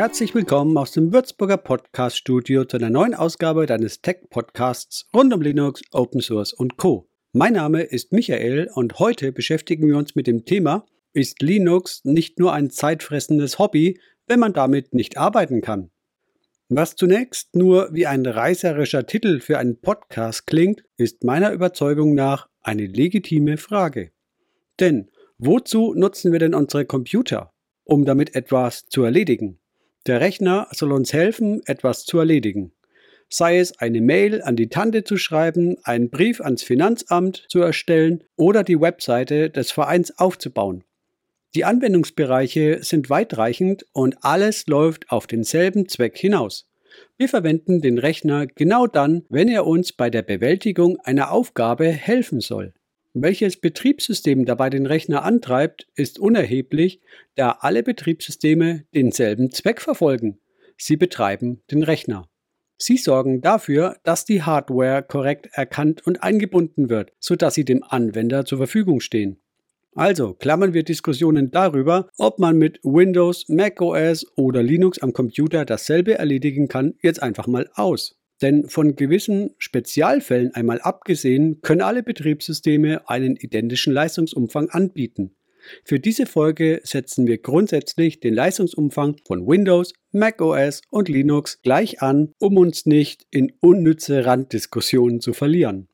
Herzlich willkommen aus dem Würzburger Podcast Studio zu einer neuen Ausgabe deines Tech Podcasts rund um Linux, Open Source und Co. Mein Name ist Michael und heute beschäftigen wir uns mit dem Thema, ist Linux nicht nur ein zeitfressendes Hobby, wenn man damit nicht arbeiten kann? Was zunächst nur wie ein reißerischer Titel für einen Podcast klingt, ist meiner Überzeugung nach eine legitime Frage. Denn wozu nutzen wir denn unsere Computer? Um damit etwas zu erledigen. Der Rechner soll uns helfen, etwas zu erledigen sei es eine Mail an die Tante zu schreiben, einen Brief ans Finanzamt zu erstellen oder die Webseite des Vereins aufzubauen. Die Anwendungsbereiche sind weitreichend und alles läuft auf denselben Zweck hinaus. Wir verwenden den Rechner genau dann, wenn er uns bei der Bewältigung einer Aufgabe helfen soll. Welches Betriebssystem dabei den Rechner antreibt, ist unerheblich, da alle Betriebssysteme denselben Zweck verfolgen. Sie betreiben den Rechner. Sie sorgen dafür, dass die Hardware korrekt erkannt und eingebunden wird, sodass sie dem Anwender zur Verfügung stehen. Also klammern wir Diskussionen darüber, ob man mit Windows, macOS oder Linux am Computer dasselbe erledigen kann, jetzt einfach mal aus. Denn von gewissen Spezialfällen einmal abgesehen, können alle Betriebssysteme einen identischen Leistungsumfang anbieten. Für diese Folge setzen wir grundsätzlich den Leistungsumfang von Windows, macOS und Linux gleich an, um uns nicht in unnütze Randdiskussionen zu verlieren.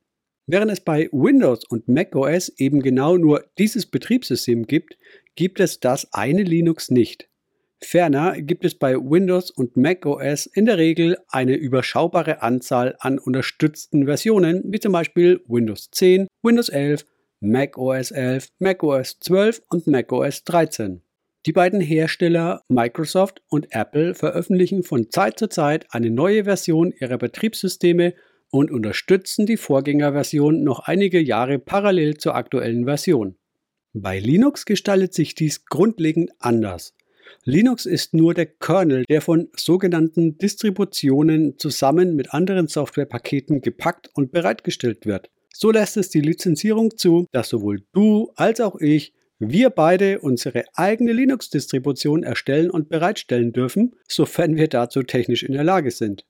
Während es bei Windows und macOS eben genau nur dieses Betriebssystem gibt, gibt es das eine Linux nicht. Ferner gibt es bei Windows und macOS in der Regel eine überschaubare Anzahl an unterstützten Versionen, wie zum Beispiel Windows 10, Windows 11 macOS 11, macOS 12 und macOS 13. Die beiden Hersteller Microsoft und Apple veröffentlichen von Zeit zu Zeit eine neue Version ihrer Betriebssysteme und unterstützen die Vorgängerversion noch einige Jahre parallel zur aktuellen Version. Bei Linux gestaltet sich dies grundlegend anders. Linux ist nur der Kernel, der von sogenannten Distributionen zusammen mit anderen Softwarepaketen gepackt und bereitgestellt wird. So lässt es die Lizenzierung zu, dass sowohl du als auch ich, wir beide unsere eigene Linux-Distribution erstellen und bereitstellen dürfen, sofern wir dazu technisch in der Lage sind.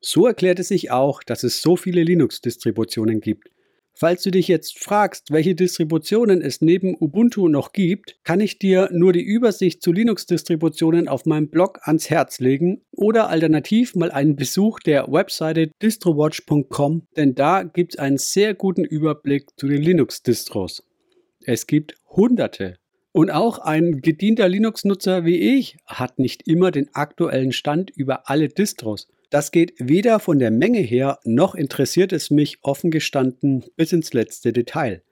So erklärt es sich auch, dass es so viele Linux-Distributionen gibt. Falls du dich jetzt fragst, welche Distributionen es neben Ubuntu noch gibt, kann ich dir nur die Übersicht zu Linux-Distributionen auf meinem Blog ans Herz legen oder alternativ mal einen Besuch der Webseite distrowatch.com, denn da gibt es einen sehr guten Überblick zu den Linux-Distros. Es gibt hunderte. Und auch ein gedienter Linux-Nutzer wie ich hat nicht immer den aktuellen Stand über alle Distros. Das geht weder von der Menge her, noch interessiert es mich offen gestanden bis ins letzte Detail.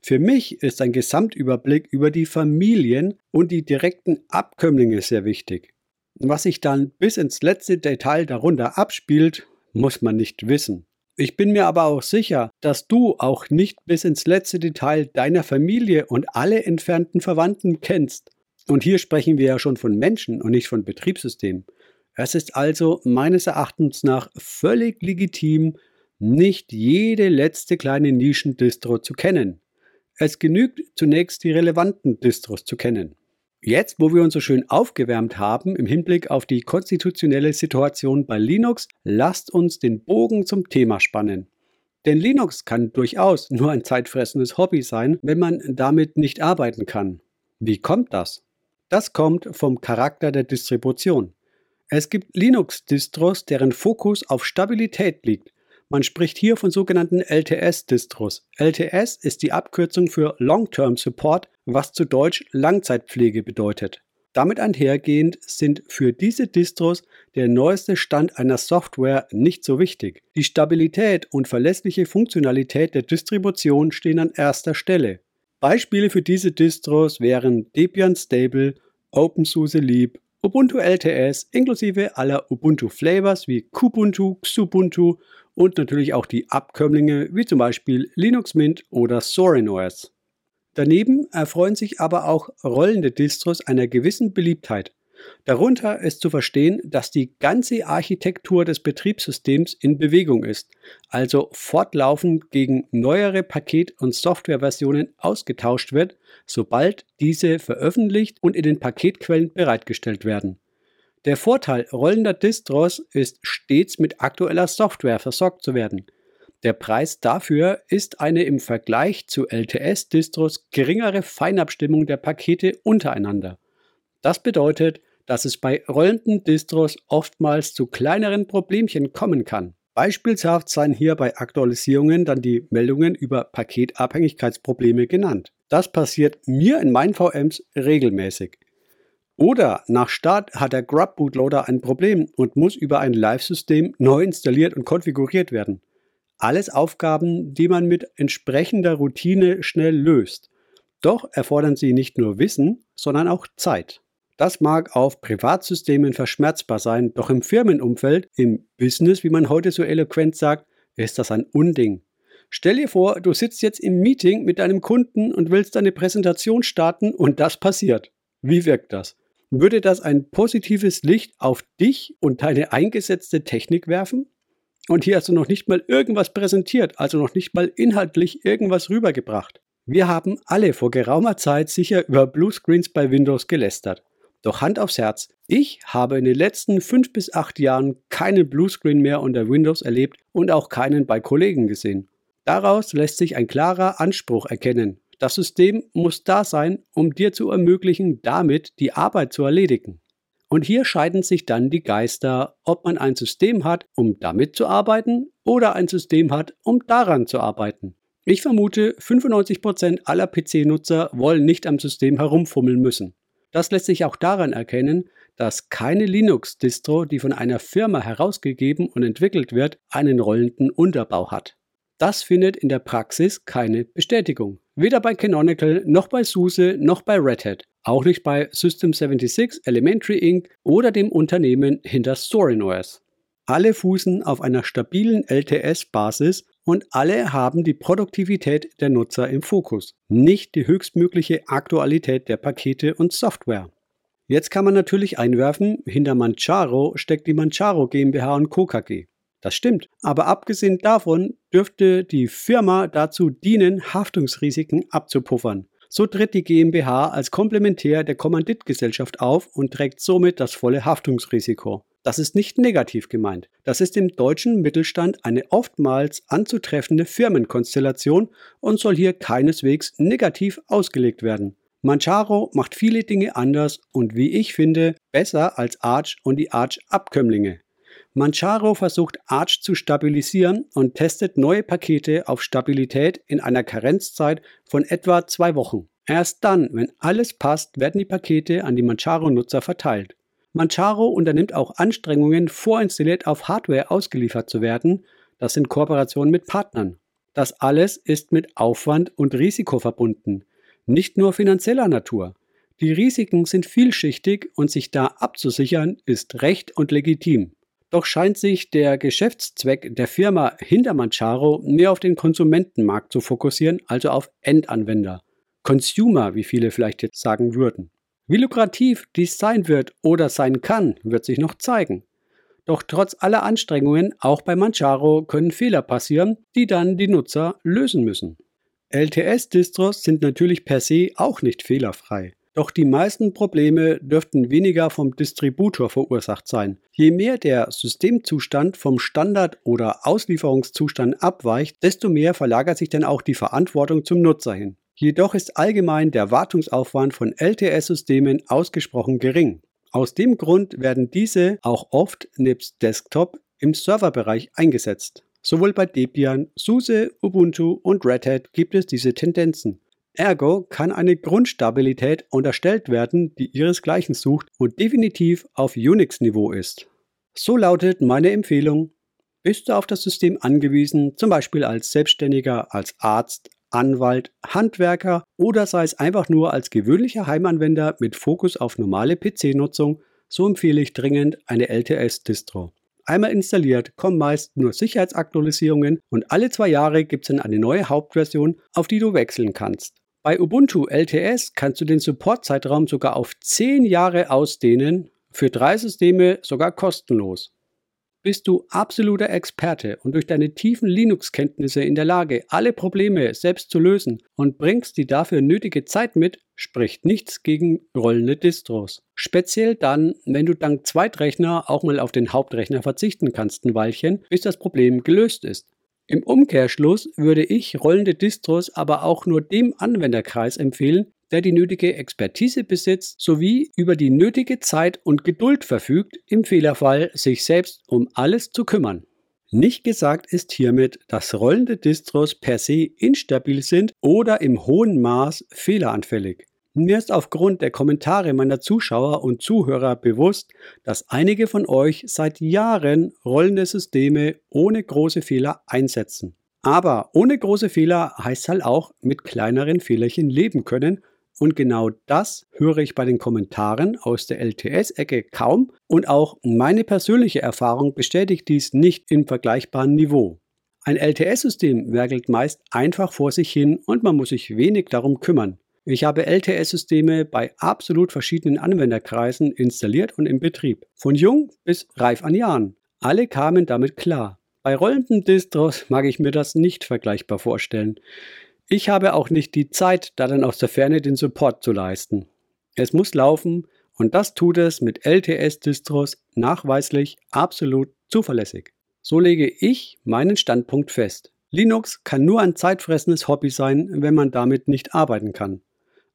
Für mich ist ein Gesamtüberblick über die Familien und die direkten Abkömmlinge sehr wichtig. Was sich dann bis ins letzte Detail darunter abspielt, muss man nicht wissen. Ich bin mir aber auch sicher, dass du auch nicht bis ins letzte Detail deiner Familie und alle entfernten Verwandten kennst. Und hier sprechen wir ja schon von Menschen und nicht von Betriebssystemen. Es ist also meines Erachtens nach völlig legitim, nicht jede letzte kleine Nischendistro zu kennen. Es genügt zunächst die relevanten Distros zu kennen. Jetzt, wo wir uns so schön aufgewärmt haben im Hinblick auf die konstitutionelle Situation bei Linux, lasst uns den Bogen zum Thema spannen. Denn Linux kann durchaus nur ein zeitfressendes Hobby sein, wenn man damit nicht arbeiten kann. Wie kommt das? Das kommt vom Charakter der Distribution. Es gibt Linux-Distros, deren Fokus auf Stabilität liegt. Man spricht hier von sogenannten LTS-Distros. LTS ist die Abkürzung für Long-Term Support, was zu Deutsch Langzeitpflege bedeutet. Damit einhergehend sind für diese Distros der neueste Stand einer Software nicht so wichtig. Die Stabilität und verlässliche Funktionalität der Distribution stehen an erster Stelle. Beispiele für diese Distros wären Debian Stable, OpenSUSE Leap Ubuntu LTS inklusive aller Ubuntu Flavors wie Kubuntu, Xubuntu und natürlich auch die Abkömmlinge wie zum Beispiel Linux Mint oder Sorin OS. Daneben erfreuen sich aber auch rollende Distros einer gewissen Beliebtheit. Darunter ist zu verstehen, dass die ganze Architektur des Betriebssystems in Bewegung ist, also fortlaufend gegen neuere Paket- und Softwareversionen ausgetauscht wird, sobald diese veröffentlicht und in den Paketquellen bereitgestellt werden. Der Vorteil rollender Distros ist stets mit aktueller Software versorgt zu werden. Der Preis dafür ist eine im Vergleich zu LTS-Distros geringere Feinabstimmung der Pakete untereinander. Das bedeutet, dass es bei rollenden Distros oftmals zu kleineren Problemchen kommen kann. Beispielhaft seien hier bei Aktualisierungen dann die Meldungen über Paketabhängigkeitsprobleme genannt. Das passiert mir in meinen VMs regelmäßig. Oder nach Start hat der Grub Bootloader ein Problem und muss über ein Live-System neu installiert und konfiguriert werden. Alles Aufgaben, die man mit entsprechender Routine schnell löst. Doch erfordern sie nicht nur Wissen, sondern auch Zeit. Das mag auf Privatsystemen verschmerzbar sein, doch im Firmenumfeld, im Business, wie man heute so eloquent sagt, ist das ein Unding. Stell dir vor, du sitzt jetzt im Meeting mit deinem Kunden und willst deine Präsentation starten und das passiert. Wie wirkt das? Würde das ein positives Licht auf dich und deine eingesetzte Technik werfen? Und hier hast du noch nicht mal irgendwas präsentiert, also noch nicht mal inhaltlich irgendwas rübergebracht. Wir haben alle vor geraumer Zeit sicher über Bluescreens bei Windows gelästert. Doch Hand aufs Herz, ich habe in den letzten fünf bis acht Jahren keinen Bluescreen mehr unter Windows erlebt und auch keinen bei Kollegen gesehen. Daraus lässt sich ein klarer Anspruch erkennen. Das System muss da sein, um dir zu ermöglichen, damit die Arbeit zu erledigen. Und hier scheiden sich dann die Geister, ob man ein System hat, um damit zu arbeiten oder ein System hat, um daran zu arbeiten. Ich vermute, 95% aller PC-Nutzer wollen nicht am System herumfummeln müssen. Das lässt sich auch daran erkennen, dass keine Linux-Distro, die von einer Firma herausgegeben und entwickelt wird, einen rollenden Unterbau hat. Das findet in der Praxis keine Bestätigung. Weder bei Canonical, noch bei SUSE, noch bei Red Hat. Auch nicht bei System76, Elementary Inc. oder dem Unternehmen hinter SorinOS. Alle fußen auf einer stabilen LTS-Basis und alle haben die Produktivität der Nutzer im Fokus, nicht die höchstmögliche Aktualität der Pakete und Software. Jetzt kann man natürlich einwerfen, hinter Manjaro steckt die Manjaro GmbH und Co. KG. Das stimmt, aber abgesehen davon dürfte die Firma dazu dienen, Haftungsrisiken abzupuffern. So tritt die GmbH als Komplementär der Kommanditgesellschaft auf und trägt somit das volle Haftungsrisiko. Das ist nicht negativ gemeint. Das ist im deutschen Mittelstand eine oftmals anzutreffende Firmenkonstellation und soll hier keineswegs negativ ausgelegt werden. Manjaro macht viele Dinge anders und wie ich finde, besser als Arch und die Arch-Abkömmlinge. Manjaro versucht Arch zu stabilisieren und testet neue Pakete auf Stabilität in einer Karenzzeit von etwa zwei Wochen. Erst dann, wenn alles passt, werden die Pakete an die Manjaro-Nutzer verteilt. Manjaro unternimmt auch Anstrengungen, vorinstalliert auf Hardware ausgeliefert zu werden, das sind Kooperationen mit Partnern. Das alles ist mit Aufwand und Risiko verbunden, nicht nur finanzieller Natur. Die Risiken sind vielschichtig und sich da abzusichern ist recht und legitim. Doch scheint sich der Geschäftszweck der Firma hinter Manjaro mehr auf den Konsumentenmarkt zu fokussieren, also auf Endanwender. Consumer, wie viele vielleicht jetzt sagen würden. Wie lukrativ dies sein wird oder sein kann, wird sich noch zeigen. Doch trotz aller Anstrengungen, auch bei Manjaro, können Fehler passieren, die dann die Nutzer lösen müssen. LTS-Distros sind natürlich per se auch nicht fehlerfrei. Doch die meisten Probleme dürften weniger vom Distributor verursacht sein. Je mehr der Systemzustand vom Standard- oder Auslieferungszustand abweicht, desto mehr verlagert sich dann auch die Verantwortung zum Nutzer hin. Jedoch ist allgemein der Wartungsaufwand von LTS-Systemen ausgesprochen gering. Aus dem Grund werden diese auch oft nebst Desktop im Serverbereich eingesetzt. Sowohl bei Debian, SUSE, Ubuntu und Red Hat gibt es diese Tendenzen. Ergo kann eine Grundstabilität unterstellt werden, die ihresgleichen sucht und definitiv auf Unix-Niveau ist. So lautet meine Empfehlung. Bist du auf das System angewiesen, zum Beispiel als Selbstständiger, als Arzt, Anwalt, Handwerker oder sei es einfach nur als gewöhnlicher Heimanwender mit Fokus auf normale PC-Nutzung, so empfehle ich dringend eine LTS-Distro. Einmal installiert kommen meist nur Sicherheitsaktualisierungen und alle zwei Jahre gibt es dann eine neue Hauptversion, auf die du wechseln kannst. Bei Ubuntu LTS kannst du den Supportzeitraum sogar auf 10 Jahre ausdehnen, für drei Systeme sogar kostenlos. Bist du absoluter Experte und durch deine tiefen Linux-Kenntnisse in der Lage, alle Probleme selbst zu lösen und bringst die dafür nötige Zeit mit, spricht nichts gegen rollende Distros. Speziell dann, wenn du dank Zweitrechner auch mal auf den Hauptrechner verzichten kannst ein Weilchen, bis das Problem gelöst ist. Im Umkehrschluss würde ich rollende Distros aber auch nur dem Anwenderkreis empfehlen, der die nötige Expertise besitzt sowie über die nötige Zeit und Geduld verfügt, im Fehlerfall sich selbst um alles zu kümmern. Nicht gesagt ist hiermit, dass rollende Distros per se instabil sind oder im hohen Maß fehleranfällig. Mir ist aufgrund der Kommentare meiner Zuschauer und Zuhörer bewusst, dass einige von euch seit Jahren rollende Systeme ohne große Fehler einsetzen. Aber ohne große Fehler heißt halt auch mit kleineren Fehlerchen leben können und genau das höre ich bei den Kommentaren aus der LTS-Ecke kaum und auch meine persönliche Erfahrung bestätigt dies nicht im vergleichbaren Niveau. Ein LTS-System werkelt meist einfach vor sich hin und man muss sich wenig darum kümmern. Ich habe LTS-Systeme bei absolut verschiedenen Anwenderkreisen installiert und im Betrieb. Von jung bis reif an Jahren. Alle kamen damit klar. Bei rollenden Distros mag ich mir das nicht vergleichbar vorstellen. Ich habe auch nicht die Zeit, da dann aus der Ferne den Support zu leisten. Es muss laufen und das tut es mit LTS-Distros nachweislich absolut zuverlässig. So lege ich meinen Standpunkt fest. Linux kann nur ein zeitfressendes Hobby sein, wenn man damit nicht arbeiten kann.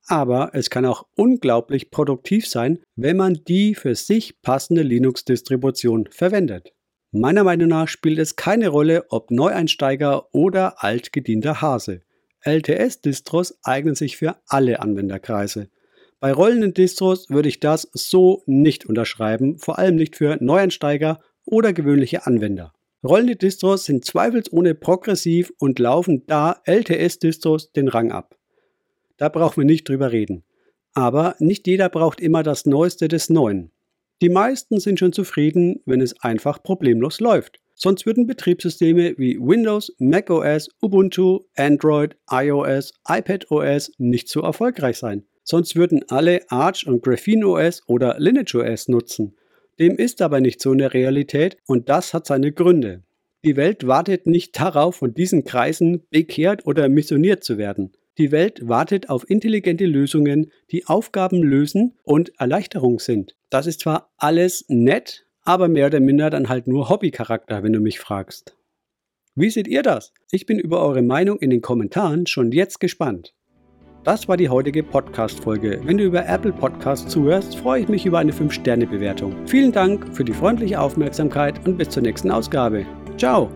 Aber es kann auch unglaublich produktiv sein, wenn man die für sich passende Linux-Distribution verwendet. Meiner Meinung nach spielt es keine Rolle, ob Neueinsteiger oder altgedienter Hase. LTS-Distros eignen sich für alle Anwenderkreise. Bei rollenden Distros würde ich das so nicht unterschreiben, vor allem nicht für Neueinsteiger oder gewöhnliche Anwender. Rollende Distros sind zweifelsohne progressiv und laufen da LTS-Distros den Rang ab. Da brauchen wir nicht drüber reden. Aber nicht jeder braucht immer das Neueste des Neuen. Die meisten sind schon zufrieden, wenn es einfach problemlos läuft. Sonst würden Betriebssysteme wie Windows, macOS, Ubuntu, Android, iOS, iPadOS nicht so erfolgreich sein. Sonst würden alle Arch und Graphene OS oder Lineage OS nutzen. Dem ist aber nicht so in der Realität und das hat seine Gründe. Die Welt wartet nicht darauf, von diesen Kreisen bekehrt oder missioniert zu werden. Die Welt wartet auf intelligente Lösungen, die Aufgaben lösen und Erleichterung sind. Das ist zwar alles nett, aber mehr oder minder dann halt nur Hobbycharakter, wenn du mich fragst. Wie seht ihr das? Ich bin über eure Meinung in den Kommentaren schon jetzt gespannt. Das war die heutige Podcast-Folge. Wenn du über Apple Podcasts zuhörst, freue ich mich über eine 5-Sterne-Bewertung. Vielen Dank für die freundliche Aufmerksamkeit und bis zur nächsten Ausgabe. Ciao!